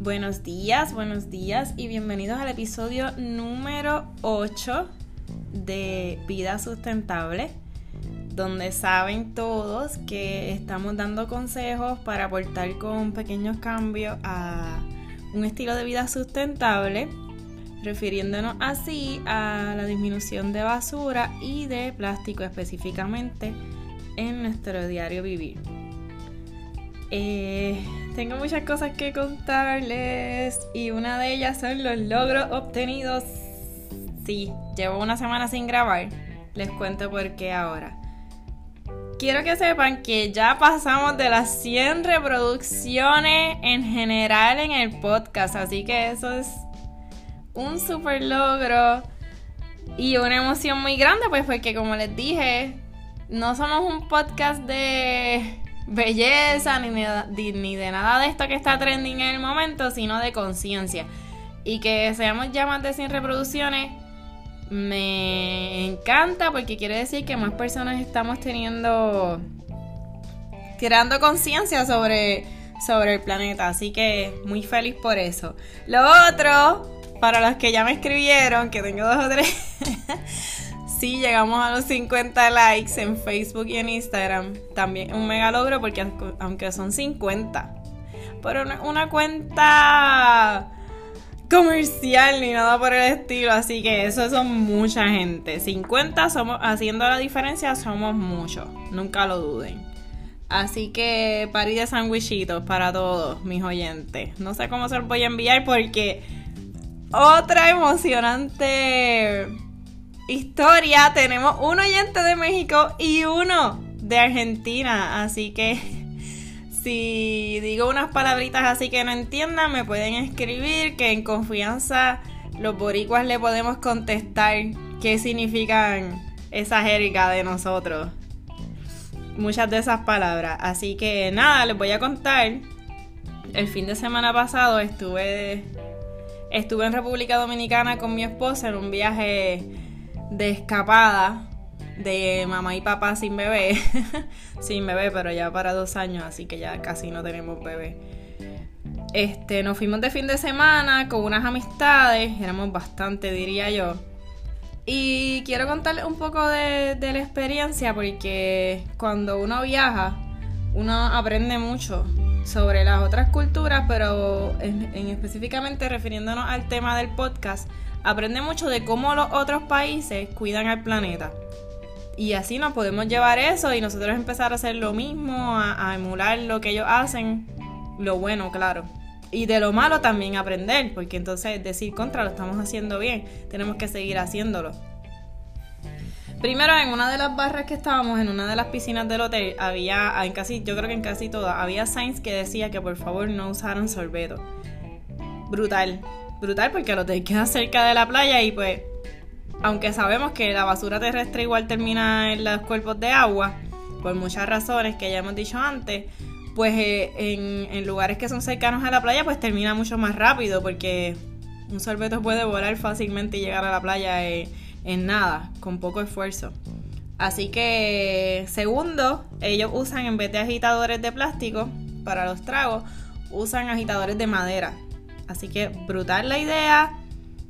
Buenos días, buenos días y bienvenidos al episodio número 8 de Vida Sustentable, donde saben todos que estamos dando consejos para aportar con pequeños cambios a un estilo de vida sustentable, refiriéndonos así a la disminución de basura y de plástico específicamente en nuestro diario vivir. Eh, tengo muchas cosas que contarles y una de ellas son los logros obtenidos. Sí, llevo una semana sin grabar. Les cuento por qué ahora. Quiero que sepan que ya pasamos de las 100 reproducciones en general en el podcast, así que eso es un super logro y una emoción muy grande, pues porque como les dije, no somos un podcast de belleza ni de, ni de nada de esto que está trending en el momento, sino de conciencia. Y que seamos ya más de 100 reproducciones me encanta porque quiere decir que más personas estamos teniendo creando conciencia sobre sobre el planeta, así que muy feliz por eso. Lo otro, para los que ya me escribieron, que tengo dos o tres sí llegamos a los 50 likes en Facebook y en Instagram. También un mega logro porque aunque son 50, pero una, cuenta comercial ni nada por el estilo, así que eso son mucha gente. 50 somos haciendo la diferencia somos muchos, nunca lo duden. Así que parí de sandwichitos para todos mis oyentes. No sé cómo se los voy a enviar porque otra emocionante historia, tenemos un oyente de México y uno de Argentina. Así que si digo unas palabritas así que no entiendan, me pueden escribir que en confianza los boricuas le podemos contestar qué significan esa jerga de nosotros. Muchas de esas palabras. Así que nada, les voy a contar. El fin de semana pasado estuve estuve en República Dominicana con mi esposa en un viaje de escapada de mamá y papá sin bebé. sin bebé, pero ya para dos años, así que ya casi no tenemos bebé. Este, nos fuimos de fin de semana con unas amistades, éramos bastante, diría yo. Y quiero contarles un poco de, la experiencia porque cuando uno viaja, uno aprende mucho sobre las otras culturas, pero en específicamente refiriéndonos al tema del podcast, aprende mucho de cómo los otros países cuidan al planeta. Y así nos podemos llevar eso y nosotros empezar a hacer lo mismo, a, emular lo que ellos hacen, lo bueno, claro. Y de lo malo también aprender, porque entonces decir contra lo estamos haciendo bien, tenemos que seguir haciéndolo. Primero, en una de las barras que estábamos, en una de las piscinas del hotel, había, en casi, yo creo que en casi todas, había signs que decía que por favor no usaran sorbeto. Brutal brutal porque el hotel queda cerca de la playa y pues aunque sabemos que la basura terrestre igual termina en los cuerpos de agua, por muchas razones que ya hemos dicho antes, pues eh, en, lugares que son cercanos a la playa, pues termina mucho más rápido porque un sorbeto puede volar fácilmente y llegar a la playa en, en nada, con poco esfuerzo. Así que, segundo, ellos usan en vez de agitadores de plástico para los tragos, usan agitadores de madera. Así que brutal la idea,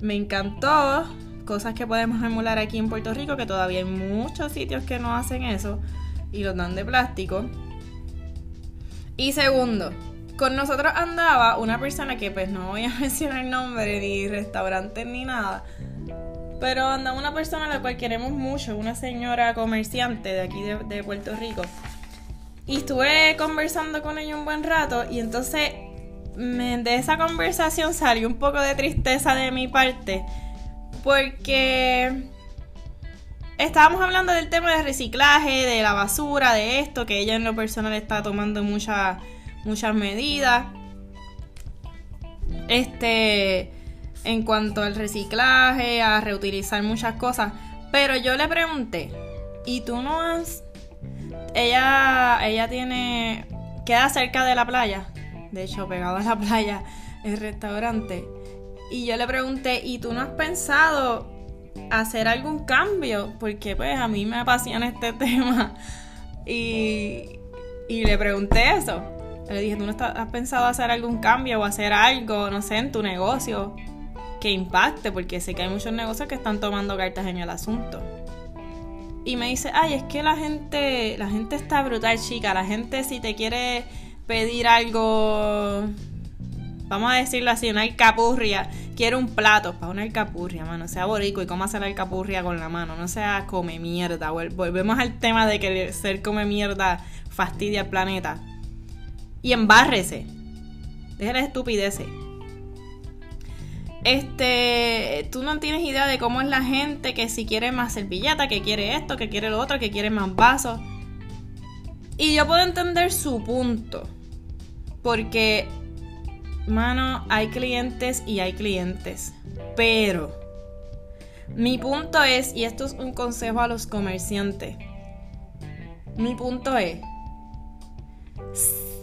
me encantó. Cosas que podemos emular aquí en Puerto Rico, que todavía hay muchos sitios que no hacen eso y los dan de plástico. Y segundo, con nosotros andaba una persona que pues no voy a mencionar nombre ni restaurante ni nada. Pero andaba una persona a la cual queremos mucho, una señora comerciante de aquí de, de Puerto Rico. Y estuve conversando con ella un buen rato y entonces de esa conversación salió un poco de tristeza de mi parte porque estábamos hablando del tema del reciclaje, de la basura, de esto, que ella en lo personal está tomando muchas muchas medidas. Este en cuanto al reciclaje, a reutilizar muchas cosas, pero yo le pregunté, ¿y tú no has ella ella tiene queda cerca de la playa? de hecho pegado a la playa, el restaurante. Y yo le pregunté, ¿y tú no has pensado hacer algún cambio? Porque pues a mí me apasiona este tema. Y, y le pregunté eso. Le dije, ¿tú no has pensado hacer algún cambio o hacer algo, no sé, en tu negocio que impacte? Porque sé que hay muchos negocios que están tomando cartas en el asunto. Y me dice, ay, es que la gente, la gente está brutal, chica. La gente si te quiere pedir algo, vamos a decirlo así, una alcapurria, quiere un plato para una alcapurria, mano, sea borico y cómo hacer la alcapurria con la mano, no sea come mierda. Volvemos al tema de que ser come mierda fastidia al planeta. Y embárrese. Deja la estupideces. Este, tú no tienes idea de cómo es la gente que si quiere más servilleta, que quiere esto, que quiere lo otro, que quiere más vasos. Y yo puedo entender su punto. Porque, mano, hay clientes y hay clientes. Pero, mi punto es, y esto es un consejo a los comerciantes. Mi punto es,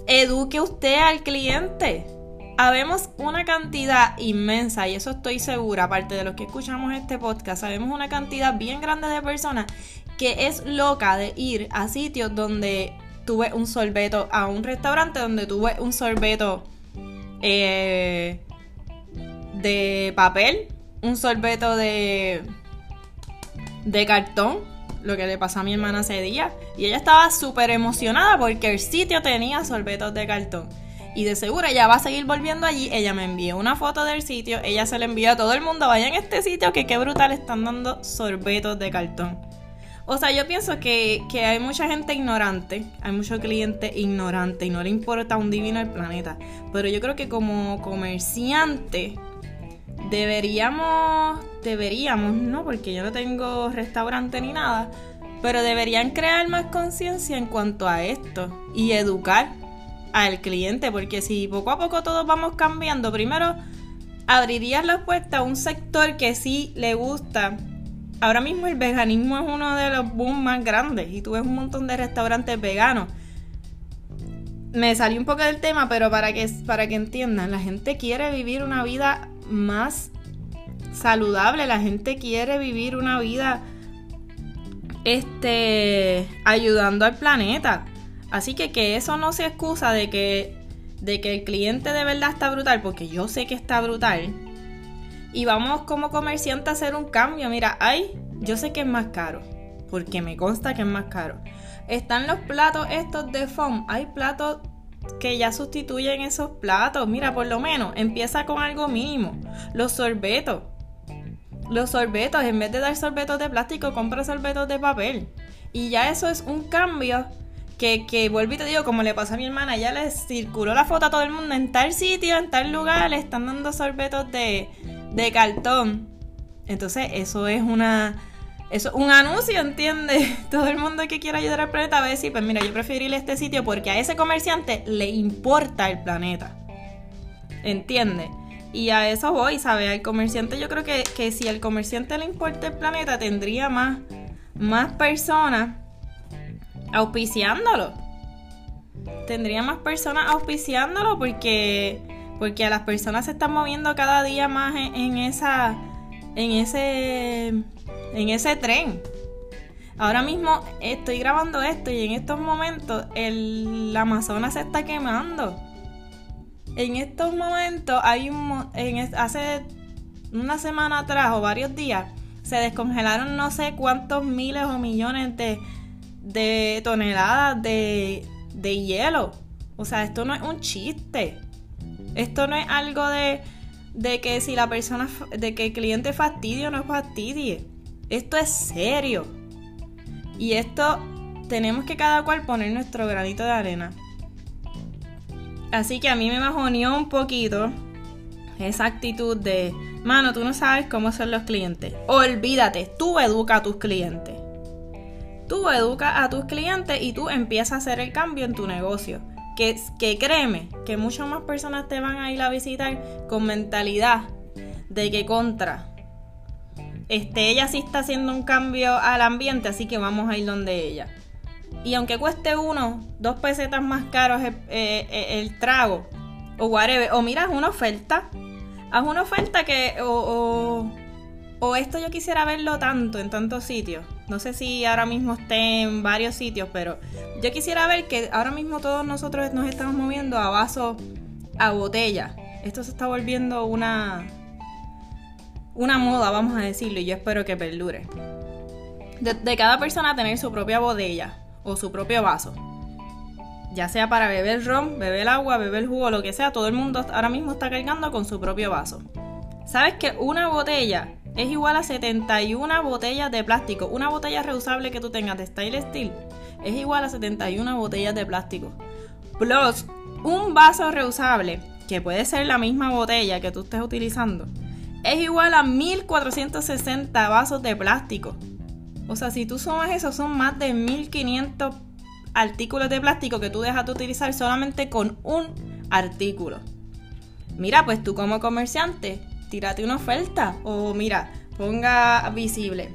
eduque usted al cliente. Habemos una cantidad inmensa, y eso estoy segura, aparte de los que escuchamos este podcast, sabemos una cantidad bien grande de personas que es loca de ir a sitios donde tuve un sorbeto, a un restaurante donde tuve un sorbeto eh, de papel, un sorbeto de, de cartón, lo que le pasó a mi hermana ese día. Y ella estaba súper emocionada porque el sitio tenía sorbetos de cartón. Y de seguro ella va a seguir volviendo allí. Ella me envió una foto del sitio. Ella se la envió a todo el mundo. Vayan a este sitio que qué brutal están dando sorbetos de cartón. O sea, yo pienso que, que hay mucha gente ignorante. Hay muchos clientes ignorantes y no le importa un divino el planeta. Pero yo creo que como comerciante deberíamos, deberíamos, ¿no? Porque yo no tengo restaurante ni nada, pero deberían crear más conciencia en cuanto a esto y educar al cliente, porque si poco a poco todos vamos cambiando, primero abrirías la puerta a un sector que sí le gusta. Ahora mismo el veganismo es uno de los boom más grandes y tú ves un montón de restaurantes veganos. Me salí un poco del tema, pero para que, para que entiendan, la gente quiere vivir una vida más saludable, la gente quiere vivir una vida este ayudando al planeta. Así que que eso no se excusa de que de que el cliente de verdad está brutal, porque yo sé que está brutal. Y vamos como comerciante a hacer un cambio. Mira, hay, yo sé que es más caro, porque me consta que es más caro. Están los platos estos de foam, hay platos que ya sustituyen esos platos. Mira, por lo menos empieza con algo mínimo. Los sorbetos. Los sorbetos, en vez de dar sorbetos de plástico, compra sorbetos de papel. Y ya eso es un cambio que, que vuelvo y te digo, como le pasó a mi hermana, ya le circuló la foto a todo el mundo en tal sitio, en tal lugar, le están dando sorbetos de, de cartón. Entonces, eso es una eso, un anuncio, ¿entiendes? Todo el mundo que quiera ayudar al planeta va a decir, pues mira, yo prefiero ir a este sitio porque a ese comerciante le importa el planeta. ¿Entiendes? Y a eso voy, ¿sabes? Al comerciante yo creo que, que si al comerciante le importa el planeta, tendría más, más personas auspiciándolo. Tendría más personas auspiciándolo porque, porque a las personas se están moviendo cada día más en esa, en ese en ese tren. Ahora mismo estoy grabando esto y en estos momentos el Amazonas se está quemando. En estos momentos hay un en, hace una semana atrás o varios días se descongelaron no sé cuántos miles o millones de, de toneladas de, de hielo. O sea, esto no es un chiste. Esto no es algo de, de que si la persona, de que el cliente fastidie o no fastidie. Esto es serio. Y esto tenemos que cada cual poner nuestro granito de arena. Así que a mí me bajoneó un poquito esa actitud de, mano, tú no sabes cómo son los clientes. Olvídate, tú educa a tus clientes. Tú educa a tus clientes y tú empiezas a hacer el cambio en tu negocio. Que, que créeme, que muchas más personas te van a ir a visitar con mentalidad de que contra este, ella sí está haciendo un cambio al ambiente, así que vamos a ir donde ella. Y aunque cueste uno, dos pesetas más caros el, eh, eh, el, trago, o whatever, o mira, una oferta, haz una oferta que, o esto yo quisiera verlo tanto en tantos sitios. No sé si ahora mismo esté en varios sitios, pero yo quisiera ver que ahora mismo todos nosotros nos estamos moviendo a vaso, a botella. Esto se está volviendo una una moda, vamos a decirlo, y yo espero que perdure. De, cada persona tener su propia botella o su propio vaso. Ya sea para beber ron, beber agua, beber jugo, lo que sea, todo el mundo ahora mismo está cargando con su propio vaso. ¿Sabes que una botella es igual a 71 botellas de plástico? Una botella reusable que tú tengas de Style Steel es igual a 71 botellas de plástico. Plus, un vaso reusable, que puede ser la misma botella que tú estés utilizando, es igual a 1460 vasos de plástico. O sea, si tú sumas eso, son más de 1500 artículos de plástico que tú dejas de utilizar solamente con un artículo. Mira, pues tú como comerciante, tírate una oferta. O mira, ponga visible.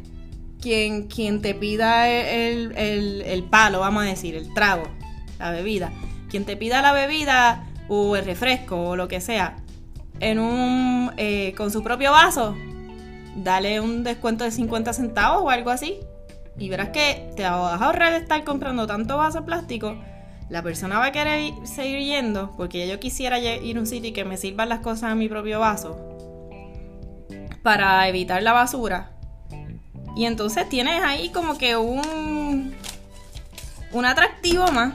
Quien, quien te pida el, el palo, vamos a decir, el trago, la bebida. Quien te pida la bebida o el refresco o lo que sea, en un eh, con su propio vaso, dale un descuento de 50 centavos o algo así. Y verás que te vas a ahorrar de estar comprando tanto vaso plástico. La persona va a querer seguir yendo porque yo quisiera ir a un sitio y que me sirvan las cosas en mi propio vaso para evitar la basura. Y entonces tienes ahí como que un un atractivo más,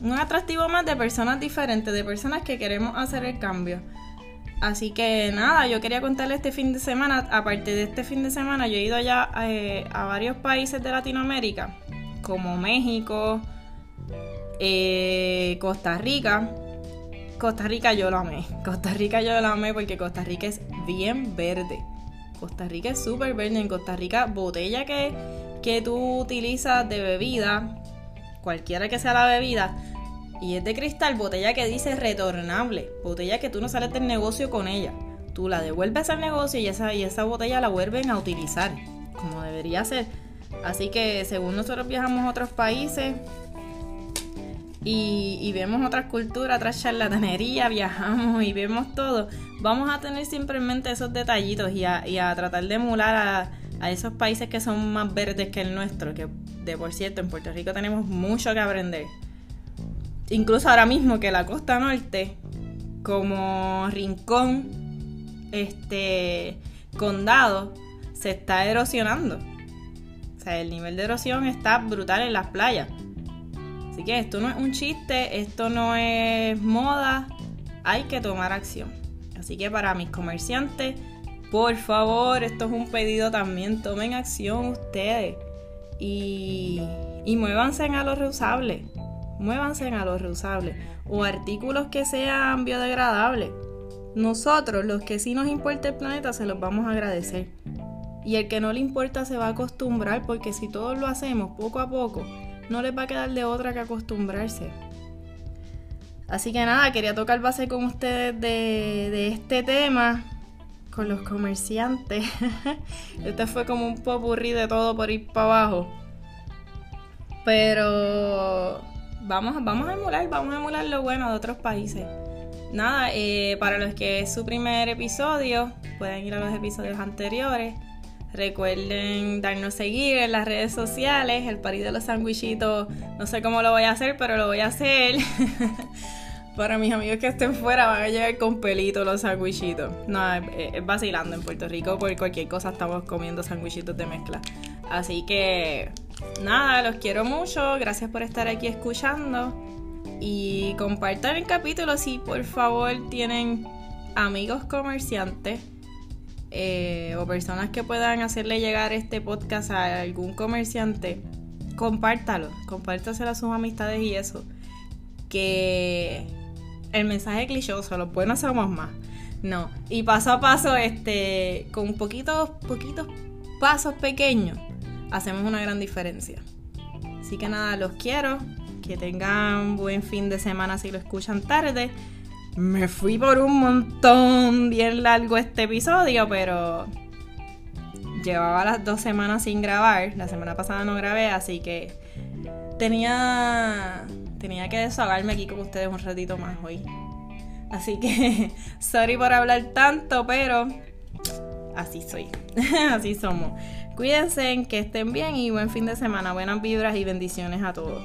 un atractivo más de personas diferentes, de personas que queremos hacer el cambio. Así que nada, yo quería contarle este fin de semana, aparte de este fin de semana, yo he ido allá eh, a varios países de Latinoamérica, como México, eh, Costa Rica. Costa Rica yo lo amé, Costa Rica yo lo amé porque Costa Rica es bien verde. Costa Rica es súper verde. En Costa Rica, botella que, que tú utilizas de bebida, cualquiera que sea la bebida, y es de cristal, botella que dice retornable. Botella que tú no sales del negocio con ella. Tú la devuelves al negocio y esa, y esa botella la vuelven a utilizar. Como debería ser. Así que según nosotros viajamos a otros países y, vemos otras culturas, otras charlatanerías, viajamos y vemos todo, vamos a tener simplemente esos detallitos y a, y a tratar de emular a, a esos países que son más verdes que el nuestro, que de por cierto en Puerto Rico tenemos mucho que aprender incluso ahora mismo que la costa norte, como Rincón, este condado, se está erosionando. O sea, el nivel de erosión está brutal en las playas. Así que esto no es un chiste, esto no es moda, hay que tomar acción. Así que para mis comerciantes, por favor, esto es un pedido también, tomen acción ustedes y, y muévanse a lo reusable muévanse a los reusables o artículos que sean biodegradables. Nosotros, los que sí nos importa el planeta, se los vamos a agradecer. Y el que no le importa se va a acostumbrar porque si todos lo hacemos poco a poco, no les va a quedar de otra que acostumbrarse. Así que nada, quería tocar base con ustedes de, este tema, con los comerciantes. este fue como un popurrí de todo por ir para abajo. Pero vamos, vamos a emular, vamos a emular lo bueno de otros países. Nada, eh, para los que es su primer episodio, pueden ir a los episodios anteriores. Recuerden darnos seguir en las redes sociales. El parís de los sandwichitos, no sé cómo lo voy a hacer, pero lo voy a hacer. Para mis amigos que estén fuera van a llegar con pelito los sandwichitos. No, es, vacilando en Puerto Rico. Por cualquier cosa estamos comiendo sandwichitos de mezcla. Así que nada, los quiero mucho. Gracias por estar aquí escuchando. Y compartan el capítulo si por favor tienen amigos comerciantes eh, o personas que puedan hacerle llegar este podcast a algún comerciante. Compártalo, compártaselo a sus amistades y eso. Que el mensaje clichoso, los buenos somos más. No, y paso a paso, este, con poquitos, poquitos pasos pequeños, hacemos una gran diferencia. Así que nada, los quiero. Que tengan buen fin de semana si lo escuchan tarde. Me fui por un montón bien largo este episodio, pero llevaba las dos semanas sin grabar. La semana pasada no grabé, así que tenía tenía que desahogarme aquí con ustedes un ratito más hoy. Así que sorry por hablar tanto, pero así soy, así somos. Cuídense, que estén bien y buen fin de semana, buenas vibras y bendiciones a todos.